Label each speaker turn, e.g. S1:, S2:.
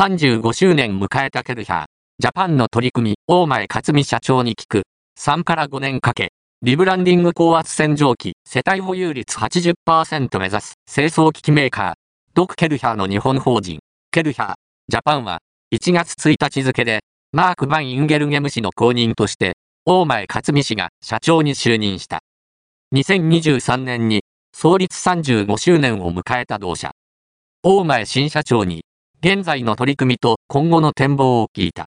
S1: 35周年迎えたケルヒャー、ジャパンの取り組み、大前克美社長に聞く、3から5年かけ、リブランディング高圧洗浄機、世帯保有率80%目指す、清掃機器メーカー、ドクケルヒャーの日本法人、ケルヒャー、ジャパンは、1月1日付で、マーク・バン・インゲルゲム氏の後任として、大前克美氏が社長に就任した。2023年に、創立35周年を迎えた同社。大前新社長に、現在の取り組みと今後の展望を聞いた。